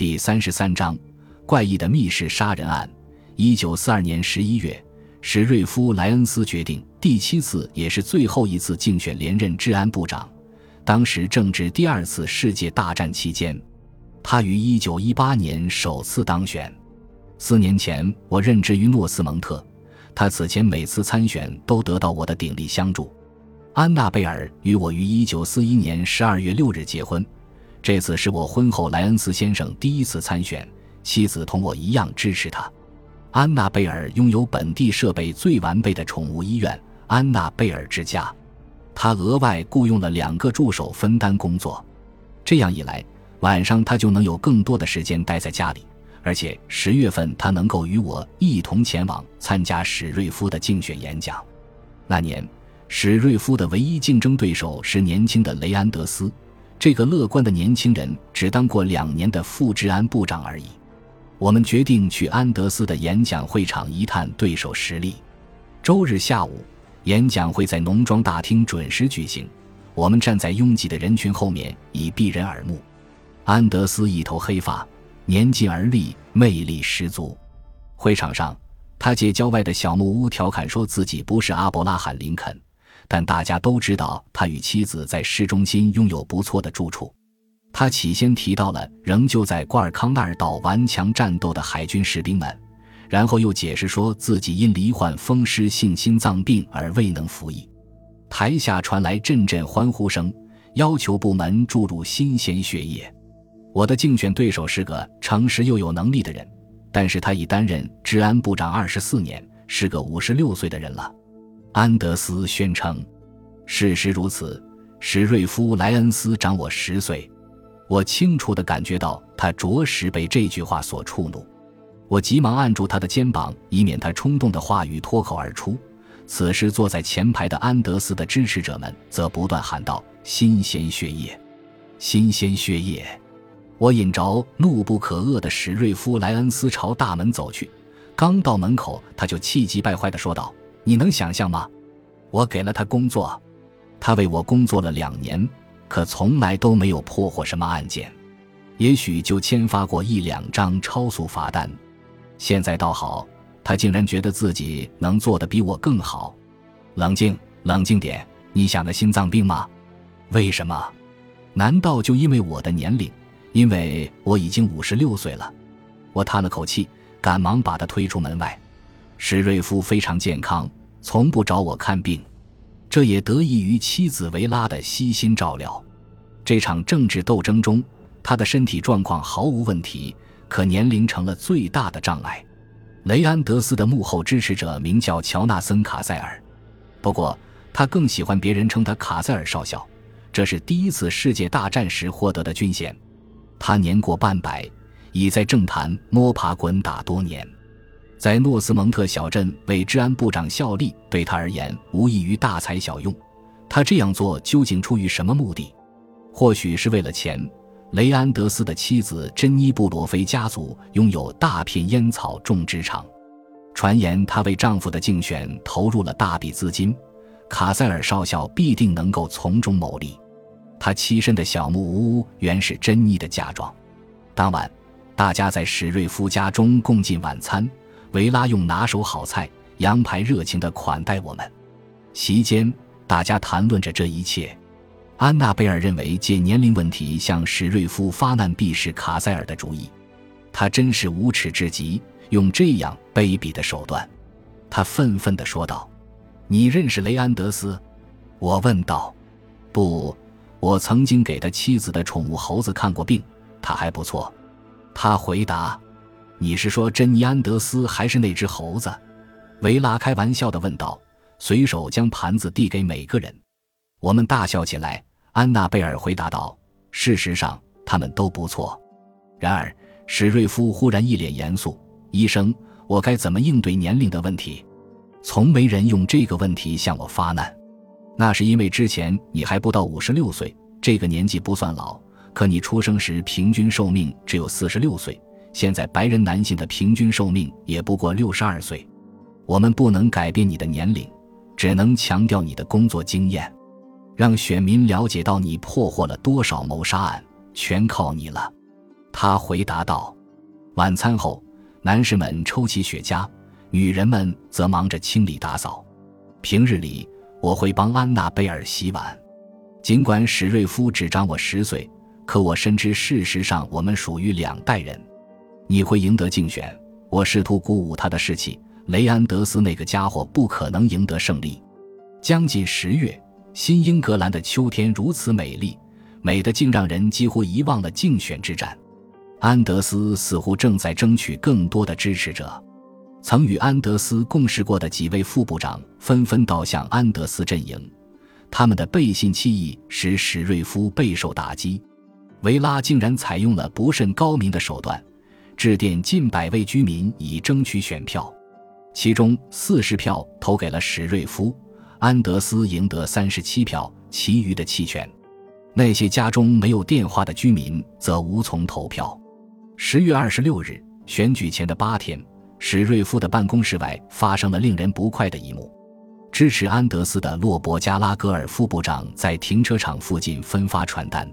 第三十三章怪异的密室杀人案。一九四二年十一月，史瑞夫·莱恩斯决定第七次也是最后一次竞选连任治安部长。当时正值第二次世界大战期间，他于一九一八年首次当选。四年前，我任职于诺斯蒙特，他此前每次参选都得到我的鼎力相助。安娜贝尔与我于一九四一年十二月六日结婚，这次是我婚后莱恩斯先生第一次参选，妻子同我一样支持他。安娜贝尔拥有本地设备最完备的宠物医院——安娜贝尔之家，他额外雇佣了两个助手分担工作，这样一来，晚上他就能有更多的时间待在家里。而且十月份，他能够与我一同前往参加史瑞夫的竞选演讲。那年，史瑞夫的唯一竞争对手是年轻的雷安德斯。这个乐观的年轻人只当过两年的副治安部长而已。我们决定去安德斯的演讲会场一探对手实力。周日下午，演讲会在农庄大厅准时举行。我们站在拥挤的人群后面，以避人耳目。安德斯一头黑发。年近而立，魅力十足。会场上，他借郊外的小木屋调侃说自己不是阿伯拉罕·林肯，但大家都知道他与妻子在市中心拥有不错的住处。他起先提到了仍旧在瓜尔康纳尔岛顽强战斗的海军士兵们，然后又解释说自己因罹患风湿性心脏病而未能服役。台下传来阵阵欢呼声，要求部门注入新鲜血液。我的竞选对手是个诚实又有能力的人，但是他已担任治安部长二十四年，是个五十六岁的人了。安德斯宣称，事实如此。史瑞夫·莱恩斯长我十岁，我清楚地感觉到他着实被这句话所触怒。我急忙按住他的肩膀，以免他冲动的话语脱口而出。此时，坐在前排的安德斯的支持者们则不断喊道：“新鲜血液，新鲜血液！”我引着怒不可遏的史瑞夫·莱恩斯朝大门走去，刚到门口，他就气急败坏地说道：“你能想象吗？我给了他工作，他为我工作了两年，可从来都没有破获什么案件，也许就签发过一两张超速罚单。现在倒好，他竟然觉得自己能做得比我更好。冷静，冷静点！你想的心脏病吗？为什么？难道就因为我的年龄？”因为我已经五十六岁了，我叹了口气，赶忙把他推出门外。史瑞夫非常健康，从不找我看病，这也得益于妻子维拉的悉心照料。这场政治斗争中，他的身体状况毫无问题，可年龄成了最大的障碍。雷安德斯的幕后支持者名叫乔纳森·卡塞尔，不过他更喜欢别人称他卡塞尔少校，这是第一次世界大战时获得的军衔。他年过半百，已在政坛摸爬滚打多年，在诺斯蒙特小镇为治安部长效力，对他而言无异于大材小用。他这样做究竟出于什么目的？或许是为了钱。雷安德斯的妻子珍妮·布罗菲家族拥有大片烟草种植场，传言她为丈夫的竞选投入了大笔资金，卡塞尔少校必定能够从中牟利。他栖身的小木屋原是珍妮的嫁妆。当晚，大家在史瑞夫家中共进晚餐。维拉用拿手好菜羊排热情地款待我们。席间，大家谈论着这一切。安娜贝尔认为借年龄问题向史瑞夫发难，必是卡塞尔的主意。他真是无耻至极，用这样卑鄙的手段。他愤愤地说道：“你认识雷安德斯？”我问道。“不。”我曾经给他妻子的宠物猴子看过病，他还不错。他回答：“你是说珍妮安德斯还是那只猴子？”维拉开玩笑地问道，随手将盘子递给每个人。我们大笑起来。安娜贝尔回答道：“事实上，他们都不错。”然而，史瑞夫忽然一脸严肃：“医生，我该怎么应对年龄的问题？从没人用这个问题向我发难。”那是因为之前你还不到五十六岁，这个年纪不算老。可你出生时平均寿命只有四十六岁，现在白人男性的平均寿命也不过六十二岁。我们不能改变你的年龄，只能强调你的工作经验，让选民了解到你破获了多少谋杀案，全靠你了。他回答道。晚餐后，男士们抽起雪茄，女人们则忙着清理打扫。平日里，我会帮安娜贝尔洗碗。尽管史瑞夫只长我十岁，可我深知事实上我们属于两代人。你会赢得竞选，我试图鼓舞他的士气。雷安德斯那个家伙不可能赢得胜利。将近十月，新英格兰的秋天如此美丽，美得竟让人几乎遗忘了竞选之战。安德斯似乎正在争取更多的支持者。曾与安德斯共事过的几位副部长纷纷倒向安德斯阵营，他们的背信弃义使史瑞夫备受打击。维拉竟然采用了不甚高明的手段，致电近百位居民以争取选票，其中四十票投给了史瑞夫，安德斯赢得三十七票，其余的弃权。那些家中没有电话的居民则无从投票。十月二十六日，选举前的八天。史瑞夫的办公室外发生了令人不快的一幕：支持安德斯的洛伯加拉格尔副部长在停车场附近分发传单。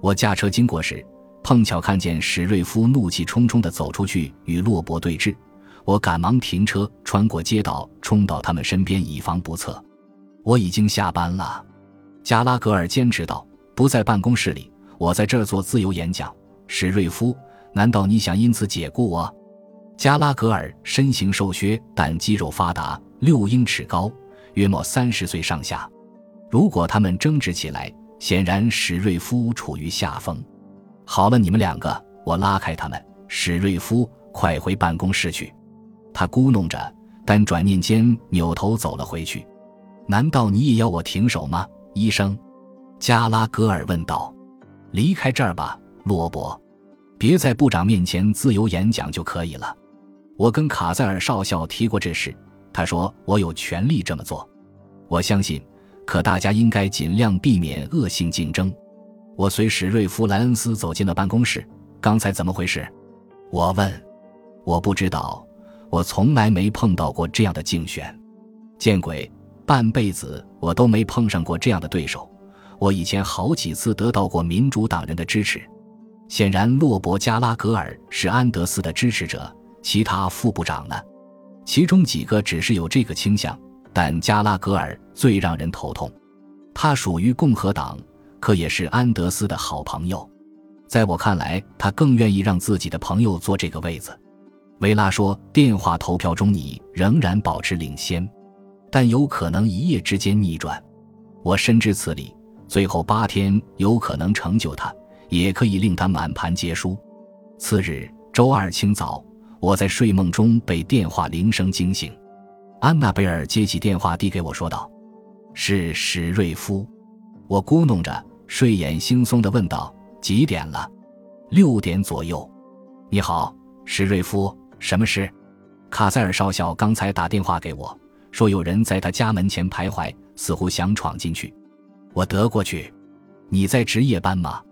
我驾车经过时，碰巧看见史瑞夫怒气冲冲地走出去与洛伯对峙。我赶忙停车，穿过街道，冲到他们身边，以防不测。我已经下班了，加拉格尔坚持道：“不在办公室里，我在这儿做自由演讲。”史瑞夫，难道你想因此解雇我？加拉格尔身形瘦削，但肌肉发达，六英尺高，约莫三十岁上下。如果他们争执起来，显然史瑞夫处于下风。好了，你们两个，我拉开他们。史瑞夫，快回办公室去。他咕哝着，但转念间扭头走了回去。难道你也要我停手吗，医生？加拉格尔问道。离开这儿吧，罗伯，别在部长面前自由演讲就可以了。我跟卡塞尔少校提过这事，他说我有权利这么做。我相信，可大家应该尽量避免恶性竞争。我随史瑞夫·莱恩斯走进了办公室。刚才怎么回事？我问。我不知道，我从来没碰到过这样的竞选。见鬼！半辈子我都没碰上过这样的对手。我以前好几次得到过民主党人的支持。显然，洛伯·加拉格尔是安德斯的支持者。其他副部长呢？其中几个只是有这个倾向，但加拉格尔最让人头痛。他属于共和党，可也是安德斯的好朋友。在我看来，他更愿意让自己的朋友坐这个位子。维拉说：“电话投票中你仍然保持领先，但有可能一夜之间逆转。我深知此理。最后八天有可能成就他，也可以令他满盘皆输。”次日周二清早。我在睡梦中被电话铃声惊醒，安娜贝尔接起电话，递给我说道：“是史瑞夫。”我咕哝着，睡眼惺忪地问道：“几点了？”“六点左右。”“你好，史瑞夫，什么事？”卡塞尔少校刚才打电话给我，说有人在他家门前徘徊，似乎想闯进去。我得过去。你在值夜班吗？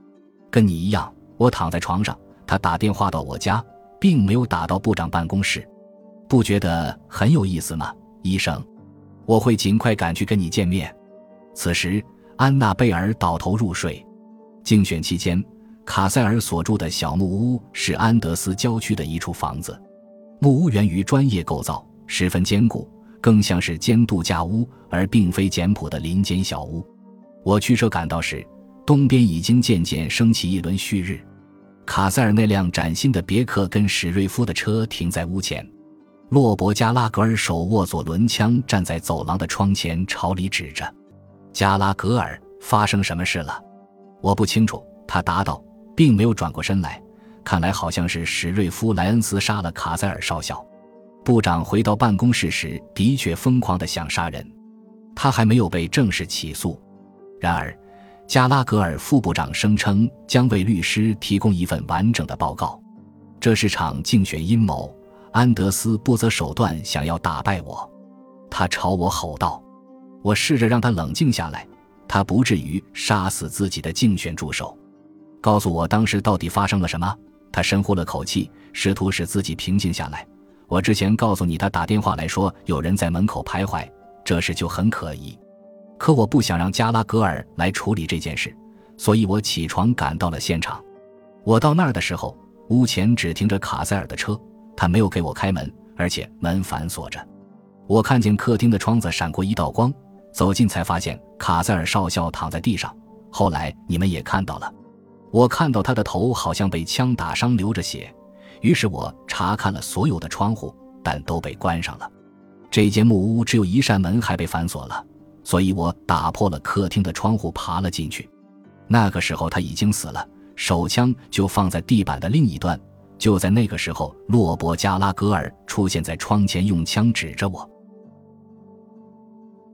跟你一样。我躺在床上，他打电话到我家。并没有打到部长办公室，不觉得很有意思吗，医生？我会尽快赶去跟你见面。此时，安娜贝尔倒头入睡。竞选期间，卡塞尔所住的小木屋是安德斯郊区的一处房子。木屋源于专业构造，十分坚固，更像是间度假屋，而并非简朴的林间小屋。我驱车赶到时，东边已经渐渐升起一轮旭日。卡塞尔那辆崭新的别克跟史瑞夫的车停在屋前，洛伯加拉格尔手握左轮枪，站在走廊的窗前，朝里指着。加拉格尔，发生什么事了？我不清楚，他答道，并没有转过身来。看来好像是史瑞夫莱恩斯杀了卡塞尔少校。部长回到办公室时，的确疯狂地想杀人。他还没有被正式起诉，然而。加拉格尔副部长声称将为律师提供一份完整的报告。这是场竞选阴谋。安德斯不择手段想要打败我，他朝我吼道。我试着让他冷静下来，他不至于杀死自己的竞选助手。告诉我当时到底发生了什么？他深呼了口气，试图使自己平静下来。我之前告诉你，他打电话来说有人在门口徘徊，这事就很可疑。可我不想让加拉格尔来处理这件事，所以我起床赶到了现场。我到那儿的时候，屋前只停着卡塞尔的车，他没有给我开门，而且门反锁着。我看见客厅的窗子闪过一道光，走近才发现卡塞尔少校躺在地上。后来你们也看到了，我看到他的头好像被枪打伤，流着血。于是我查看了所有的窗户，但都被关上了。这间木屋只有一扇门还被反锁了，所以我打破了客厅的窗户，爬了进去。那个时候他已经死了，手枪就放在地板的另一端。就在那个时候，洛伯·加拉格尔出现在窗前，用枪指着我。